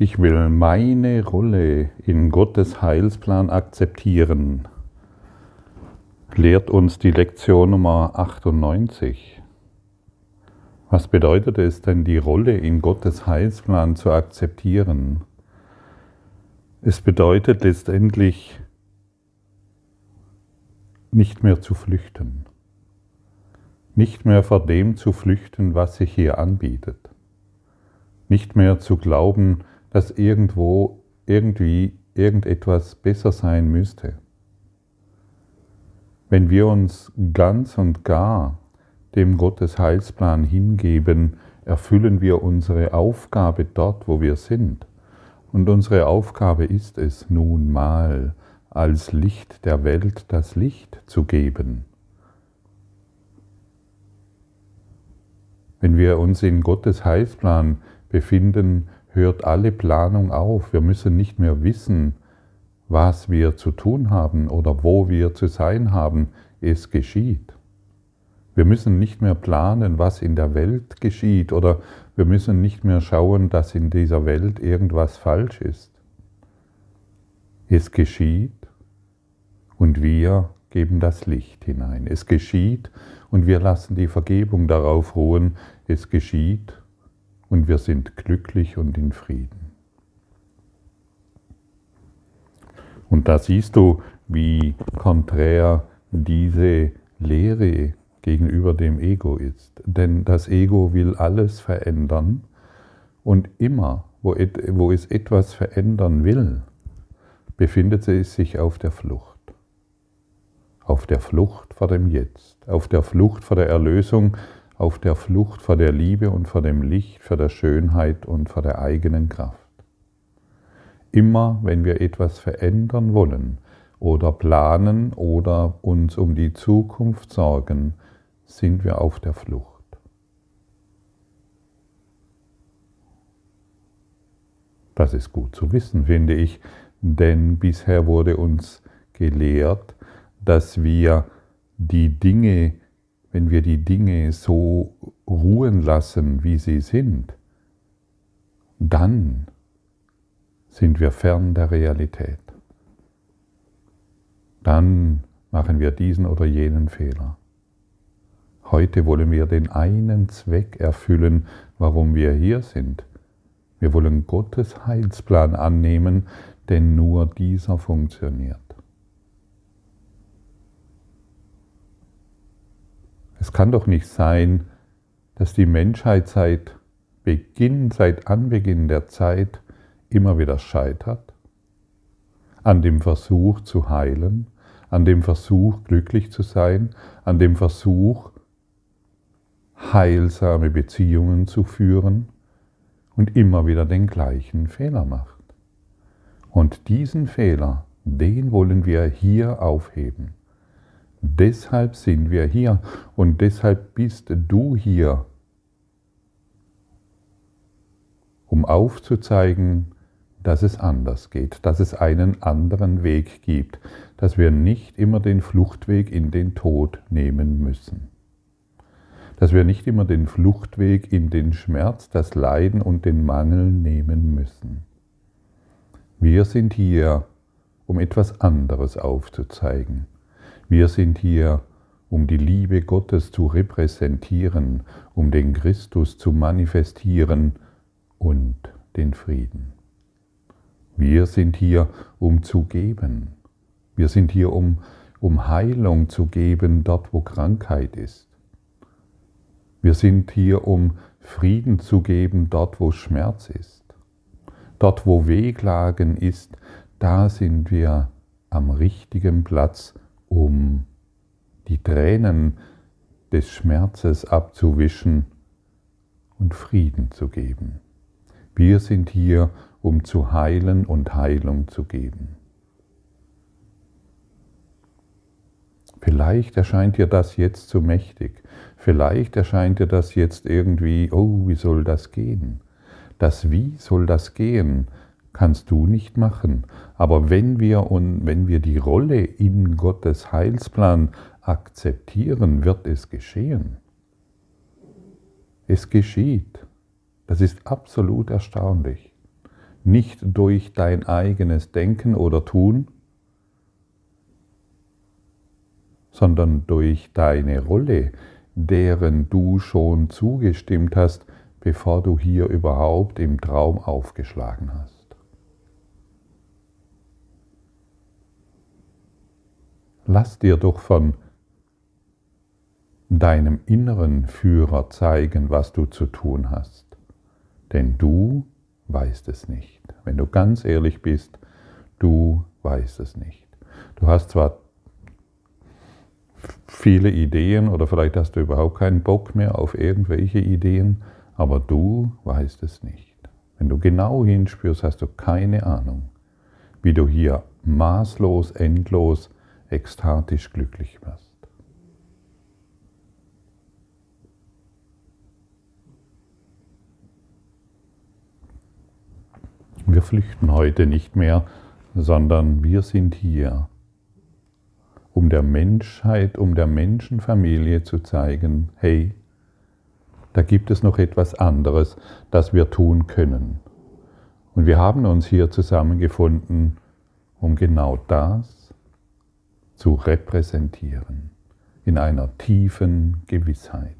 Ich will meine Rolle in Gottes Heilsplan akzeptieren, lehrt uns die Lektion Nummer 98. Was bedeutet es denn, die Rolle in Gottes Heilsplan zu akzeptieren? Es bedeutet letztendlich nicht mehr zu flüchten, nicht mehr vor dem zu flüchten, was sich hier anbietet, nicht mehr zu glauben, dass irgendwo, irgendwie, irgendetwas besser sein müsste. Wenn wir uns ganz und gar dem Gottes Heilsplan hingeben, erfüllen wir unsere Aufgabe dort, wo wir sind. Und unsere Aufgabe ist es nun mal, als Licht der Welt das Licht zu geben. Wenn wir uns in Gottes Heilsplan befinden, hört alle Planung auf. Wir müssen nicht mehr wissen, was wir zu tun haben oder wo wir zu sein haben. Es geschieht. Wir müssen nicht mehr planen, was in der Welt geschieht oder wir müssen nicht mehr schauen, dass in dieser Welt irgendwas falsch ist. Es geschieht und wir geben das Licht hinein. Es geschieht und wir lassen die Vergebung darauf ruhen. Es geschieht und wir sind glücklich und in Frieden. Und da siehst du, wie konträr diese Lehre gegenüber dem Ego ist. Denn das Ego will alles verändern und immer, wo, es etwas verändern will, befindet es sich auf der Flucht. Auf der Flucht vor dem Jetzt, auf der Flucht vor der Erlösung, auf der Flucht vor der Liebe und vor dem Licht, vor der Schönheit und vor der eigenen Kraft. Immer wenn wir etwas verändern wollen oder planen oder uns um die Zukunft sorgen, sind wir auf der Flucht. Das ist gut zu wissen, finde ich, denn bisher wurde uns gelehrt, dass wir die Dinge wenn wir die Dinge so ruhen lassen, wie sie sind, dann sind wir fern der Realität. Dann machen wir diesen oder jenen Fehler. Heute wollen wir den einen Zweck erfüllen, warum wir hier sind. Wir wollen Gottes Heilsplan annehmen, denn nur dieser funktioniert. Es kann doch nicht sein, dass die Menschheit seit Beginn, seit Anbeginn der Zeit immer wieder scheitert an dem Versuch zu heilen, an dem Versuch glücklich zu sein, an dem Versuch heilsame Beziehungen zu führen und immer wieder den gleichen Fehler macht. Und diesen Fehler, den wollen wir hier aufheben. Deshalb sind wir hier und deshalb bist du hier, um aufzuzeigen, dass es anders geht, dass es einen anderen Weg gibt, dass wir nicht immer den Fluchtweg in den Tod nehmen müssen, dass wir nicht immer den Fluchtweg in den Schmerz, das Leiden und den Mangel nehmen müssen. Wir sind hier, um etwas anderes aufzuzeigen wir sind hier, um die Liebe Gottes zu repräsentieren, um den Christus zu manifestieren und den Frieden. Wir sind hier, um zu geben. Wir sind hier, um, um Heilung zu geben dort, wo Krankheit ist. Wir sind hier, um Frieden zu geben dort, wo Schmerz ist. Dort, wo Wehklagen ist, da sind wir am richtigen Platz um die Tränen des Schmerzes abzuwischen und Frieden zu geben. Wir sind hier, um zu heilen und Heilung zu geben. Vielleicht erscheint dir das jetzt zu mächtig. Vielleicht erscheint dir das jetzt irgendwie, oh, wie soll das gehen? Das Wie soll das gehen? kannst du nicht machen. Aber wenn wir, und wenn wir die Rolle in Gottes Heilsplan akzeptieren, wird es geschehen. Es geschieht. Das ist absolut erstaunlich. nicht durch dein eigenes Denken oder Tun, sondern durch deine Rolle, deren du schon zugestimmt hast, bevor du hier überhaupt im Traum aufgeschlagen hast. Lass dir doch von deinem inneren Führer zeigen, was du zu tun hast. Denn du weißt es nicht. Wenn du ganz ehrlich bist, du weißt es nicht. Du hast zwar viele Ideen oder vielleicht hast du überhaupt keinen Bock mehr auf irgendwelche Ideen, aber du weißt es nicht. Wenn du genau hinspürst, hast du keine Ahnung, wie du hier maßlos, endlos, ekstatisch glücklich wirst. Wir flüchten heute nicht mehr, sondern wir sind hier, um der Menschheit, um der Menschenfamilie zu zeigen, hey, da gibt es noch etwas anderes, das wir tun können. Und wir haben uns hier zusammengefunden, um genau das zu repräsentieren, in einer tiefen Gewissheit.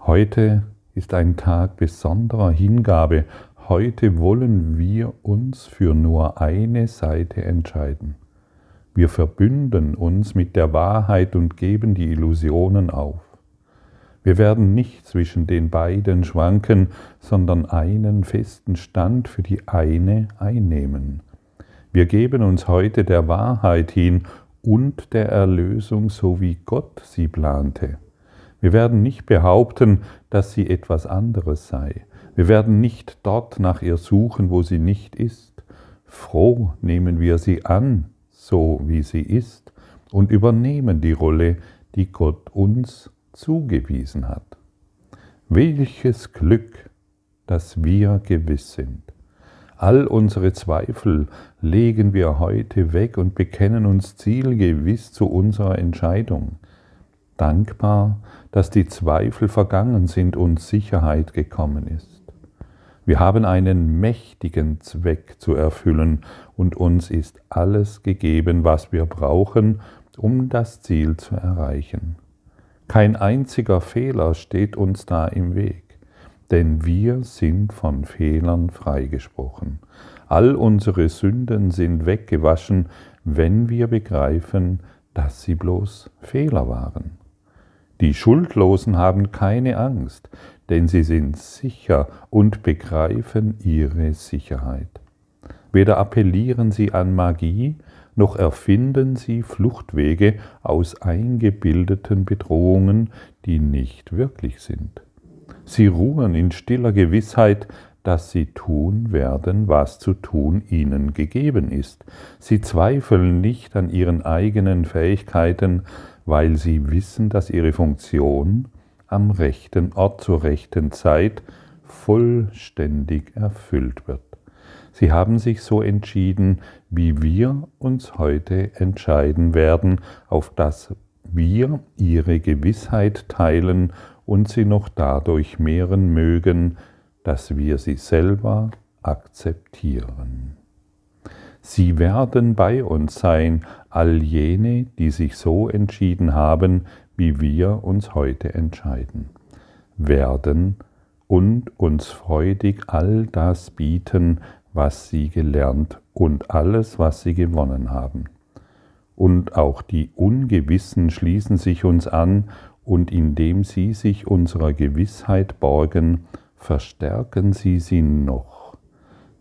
Heute ist ein Tag besonderer Hingabe. Heute wollen wir uns für nur eine Seite entscheiden. Wir verbünden uns mit der Wahrheit und geben die Illusionen auf. Wir werden nicht zwischen den beiden schwanken, sondern einen festen Stand für die eine einnehmen. Wir geben uns heute der Wahrheit hin und der Erlösung, so wie Gott sie plante. Wir werden nicht behaupten, dass sie etwas anderes sei. Wir werden nicht dort nach ihr suchen, wo sie nicht ist. Froh nehmen wir sie an, so wie sie ist, und übernehmen die Rolle, die Gott uns zugewiesen hat. Welches Glück, dass wir gewiss sind. All unsere Zweifel legen wir heute weg und bekennen uns zielgewiss zu unserer Entscheidung dankbar, dass die Zweifel vergangen sind und Sicherheit gekommen ist. Wir haben einen mächtigen Zweck zu erfüllen und uns ist alles gegeben, was wir brauchen, um das Ziel zu erreichen. Kein einziger Fehler steht uns da im Weg, denn wir sind von Fehlern freigesprochen. All unsere Sünden sind weggewaschen, wenn wir begreifen, dass sie bloß Fehler waren. Die Schuldlosen haben keine Angst, denn sie sind sicher und begreifen ihre Sicherheit. Weder appellieren sie an Magie, noch erfinden sie Fluchtwege aus eingebildeten Bedrohungen, die nicht wirklich sind. Sie ruhen in stiller Gewissheit, dass sie tun werden, was zu tun ihnen gegeben ist. Sie zweifeln nicht an ihren eigenen Fähigkeiten, weil sie wissen, dass ihre Funktion am rechten Ort zur rechten Zeit vollständig erfüllt wird. Sie haben sich so entschieden, wie wir uns heute entscheiden werden, auf dass wir ihre Gewissheit teilen und sie noch dadurch mehren mögen, dass wir sie selber akzeptieren. Sie werden bei uns sein, all jene, die sich so entschieden haben, wie wir uns heute entscheiden, werden und uns freudig all das bieten, was sie gelernt und alles, was sie gewonnen haben. Und auch die Ungewissen schließen sich uns an, und indem sie sich unserer Gewissheit borgen, verstärken sie sie noch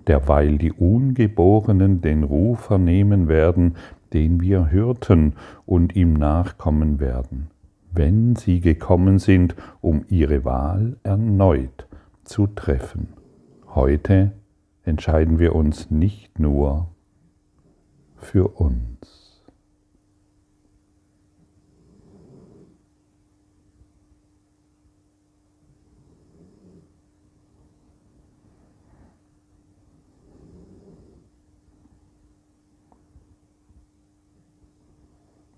derweil die Ungeborenen den Ruf vernehmen werden, den wir hörten und ihm nachkommen werden, wenn sie gekommen sind, um ihre Wahl erneut zu treffen. Heute entscheiden wir uns nicht nur für uns.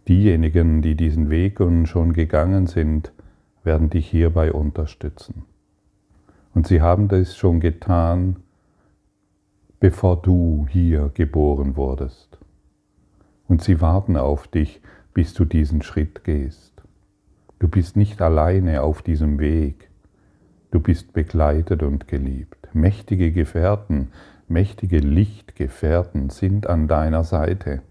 Diejenigen, die diesen Weg schon gegangen sind, werden dich hierbei unterstützen. Und sie haben das schon getan, bevor du hier geboren wurdest. Und sie warten auf dich, bis du diesen Schritt gehst. Du bist nicht alleine auf diesem Weg. Du bist begleitet und geliebt. Mächtige Gefährten, mächtige Lichtgefährten sind an deiner Seite.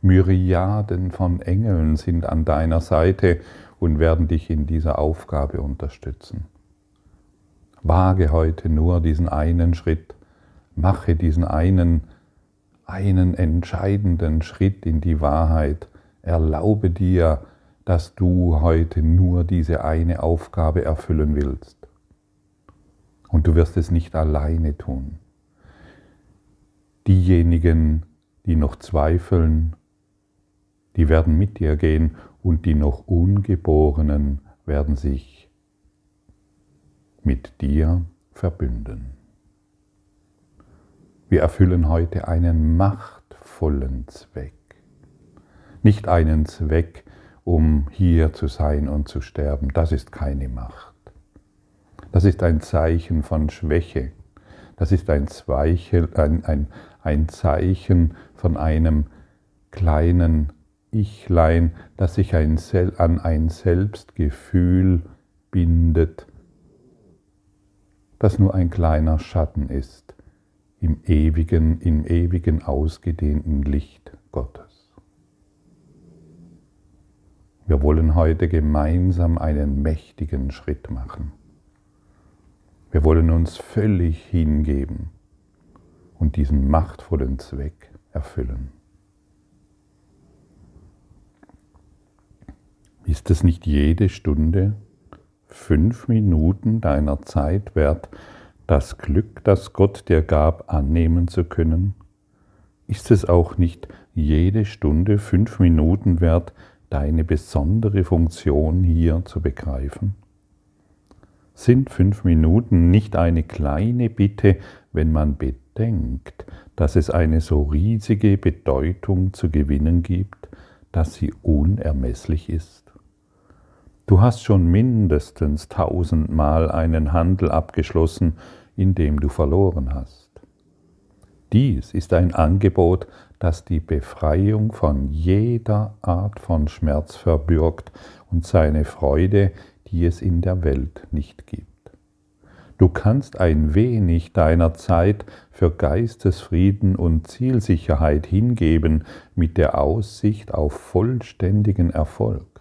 Myriaden von Engeln sind an deiner Seite und werden dich in dieser Aufgabe unterstützen. Wage heute nur diesen einen Schritt, mache diesen einen, einen entscheidenden Schritt in die Wahrheit, erlaube dir, dass du heute nur diese eine Aufgabe erfüllen willst. Und du wirst es nicht alleine tun. Diejenigen, die noch zweifeln, die werden mit dir gehen und die noch Ungeborenen werden sich mit dir verbünden. Wir erfüllen heute einen machtvollen Zweck. Nicht einen Zweck, um hier zu sein und zu sterben. Das ist keine Macht. Das ist ein Zeichen von Schwäche. Das ist ein, Zweichel, ein, ein, ein Zeichen von einem kleinen Ichlein, das sich ein, an ein Selbstgefühl bindet, das nur ein kleiner Schatten ist im ewigen, im ewigen ausgedehnten Licht Gottes. Wir wollen heute gemeinsam einen mächtigen Schritt machen. Wir wollen uns völlig hingeben und diesen machtvollen Zweck erfüllen. Ist es nicht jede Stunde fünf Minuten deiner Zeit wert, das Glück, das Gott dir gab, annehmen zu können? Ist es auch nicht jede Stunde fünf Minuten wert, deine besondere Funktion hier zu begreifen? Sind fünf Minuten nicht eine kleine Bitte, wenn man bedenkt, dass es eine so riesige Bedeutung zu gewinnen gibt, dass sie unermesslich ist? Du hast schon mindestens tausendmal einen Handel abgeschlossen, in dem du verloren hast. Dies ist ein Angebot, das die Befreiung von jeder Art von Schmerz verbürgt und seine Freude, die es in der Welt nicht gibt. Du kannst ein wenig deiner Zeit für Geistesfrieden und Zielsicherheit hingeben mit der Aussicht auf vollständigen Erfolg.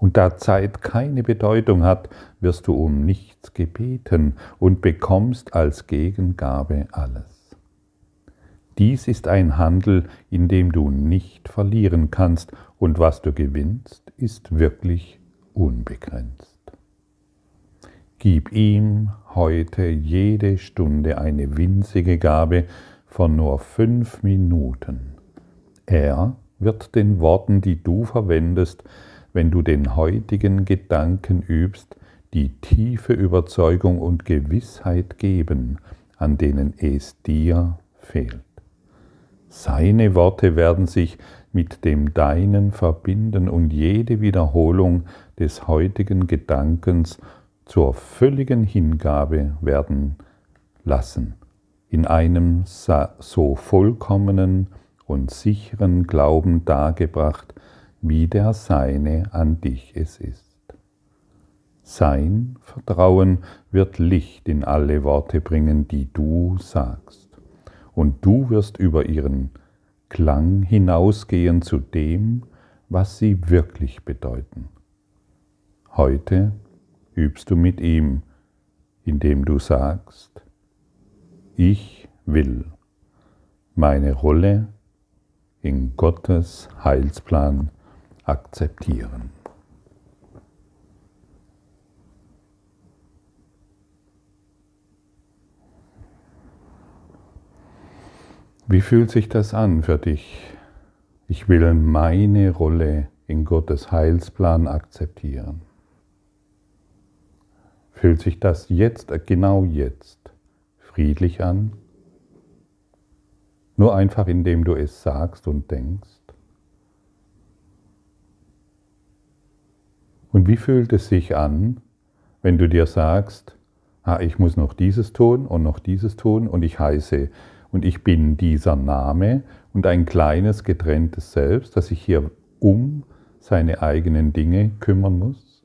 Und da Zeit keine Bedeutung hat, wirst du um nichts gebeten und bekommst als Gegengabe alles. Dies ist ein Handel, in dem du nicht verlieren kannst, und was du gewinnst, ist wirklich unbegrenzt. Gib ihm heute jede Stunde eine winzige Gabe von nur fünf Minuten. Er wird den Worten, die du verwendest, wenn du den heutigen Gedanken übst, die tiefe Überzeugung und Gewissheit geben, an denen es dir fehlt. Seine Worte werden sich mit dem Deinen verbinden und jede Wiederholung des heutigen Gedankens zur völligen Hingabe werden lassen, in einem so vollkommenen und sicheren Glauben dargebracht, wie der Seine an dich es ist. Sein Vertrauen wird Licht in alle Worte bringen, die du sagst, und du wirst über ihren Klang hinausgehen zu dem, was sie wirklich bedeuten. Heute übst du mit ihm, indem du sagst, ich will meine Rolle in Gottes Heilsplan akzeptieren. Wie fühlt sich das an für dich? Ich will meine Rolle in Gottes Heilsplan akzeptieren. Fühlt sich das jetzt, genau jetzt, friedlich an? Nur einfach indem du es sagst und denkst? Und wie fühlt es sich an, wenn du dir sagst, ah, ich muss noch dieses tun und noch dieses tun und ich heiße und ich bin dieser Name und ein kleines getrenntes Selbst, das sich hier um seine eigenen Dinge kümmern muss?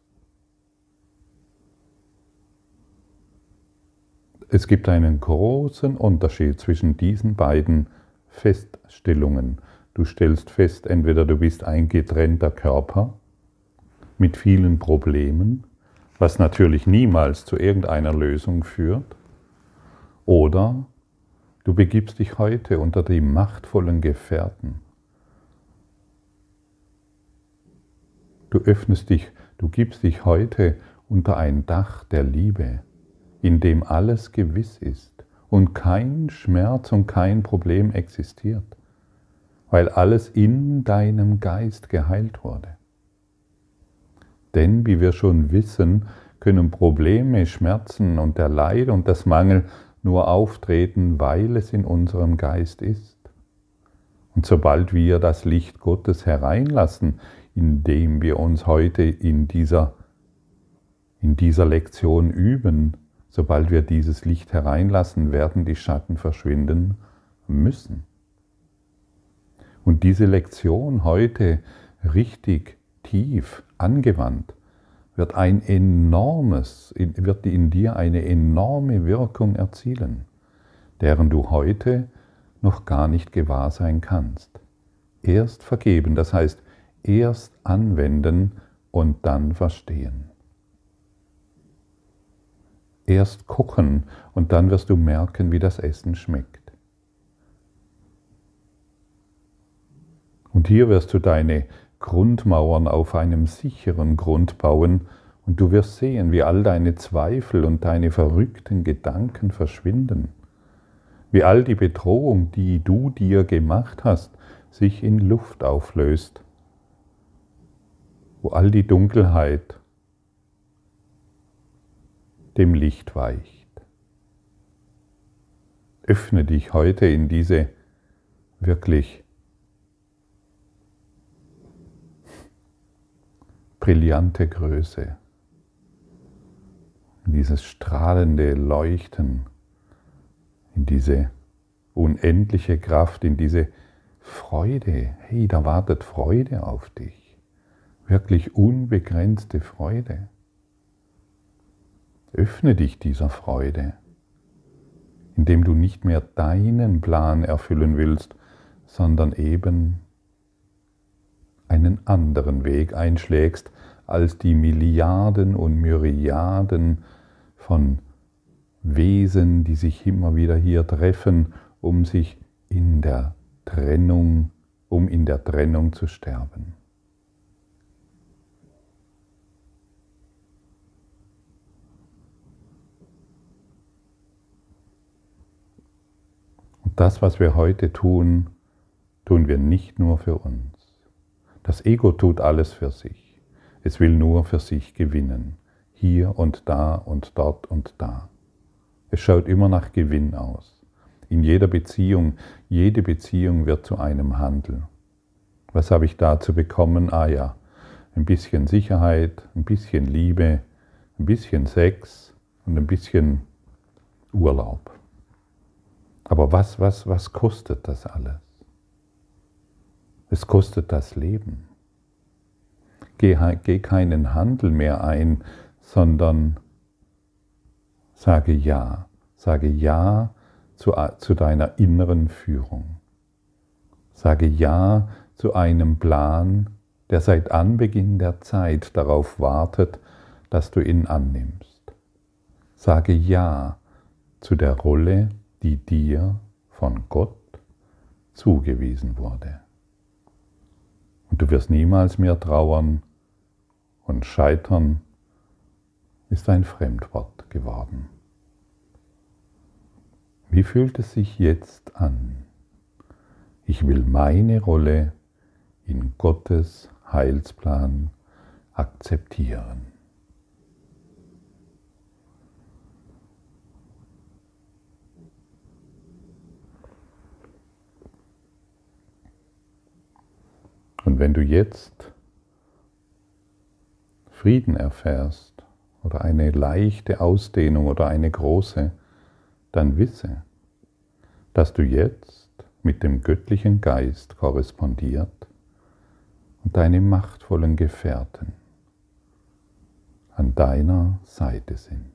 Es gibt einen großen Unterschied zwischen diesen beiden Feststellungen. Du stellst fest, entweder du bist ein getrennter Körper mit vielen Problemen, was natürlich niemals zu irgendeiner Lösung führt, oder du begibst dich heute unter die machtvollen Gefährten. Du öffnest dich, du gibst dich heute unter ein Dach der Liebe, in dem alles gewiss ist und kein Schmerz und kein Problem existiert, weil alles in deinem Geist geheilt wurde. Denn, wie wir schon wissen, können Probleme, Schmerzen und der Leid und das Mangel nur auftreten, weil es in unserem Geist ist. Und sobald wir das Licht Gottes hereinlassen, indem wir uns heute in dieser, in dieser Lektion üben, sobald wir dieses Licht hereinlassen, werden die Schatten verschwinden müssen. Und diese Lektion heute richtig tief angewandt, wird ein enormes, wird in dir eine enorme Wirkung erzielen, deren du heute noch gar nicht gewahr sein kannst. Erst vergeben, das heißt erst anwenden und dann verstehen. Erst kochen und dann wirst du merken, wie das Essen schmeckt. Und hier wirst du deine Grundmauern auf einem sicheren Grund bauen und du wirst sehen, wie all deine Zweifel und deine verrückten Gedanken verschwinden, wie all die Bedrohung, die du dir gemacht hast, sich in Luft auflöst, wo all die Dunkelheit dem Licht weicht. Öffne dich heute in diese wirklich brillante Größe, in dieses strahlende Leuchten, in diese unendliche Kraft, in diese Freude. Hey, da wartet Freude auf dich. Wirklich unbegrenzte Freude. Öffne dich dieser Freude, indem du nicht mehr deinen Plan erfüllen willst, sondern eben einen anderen Weg einschlägst als die Milliarden und Myriaden von Wesen, die sich immer wieder hier treffen, um sich in der Trennung, um in der Trennung zu sterben. Und das, was wir heute tun, tun wir nicht nur für uns. Das Ego tut alles für sich. Es will nur für sich gewinnen. Hier und da und dort und da. Es schaut immer nach Gewinn aus. In jeder Beziehung, jede Beziehung wird zu einem Handel. Was habe ich da zu bekommen? Ah ja, ein bisschen Sicherheit, ein bisschen Liebe, ein bisschen Sex und ein bisschen Urlaub. Aber was, was, was kostet das alles? Es kostet das Leben. Geh, geh keinen Handel mehr ein, sondern sage Ja. Sage Ja zu, zu deiner inneren Führung. Sage Ja zu einem Plan, der seit Anbeginn der Zeit darauf wartet, dass du ihn annimmst. Sage Ja zu der Rolle, die dir von Gott zugewiesen wurde. Und du wirst niemals mehr trauern und scheitern ist ein Fremdwort geworden. Wie fühlt es sich jetzt an? Ich will meine Rolle in Gottes Heilsplan akzeptieren. Und wenn du jetzt Frieden erfährst oder eine leichte Ausdehnung oder eine große, dann wisse, dass du jetzt mit dem göttlichen Geist korrespondiert und deine machtvollen Gefährten an deiner Seite sind.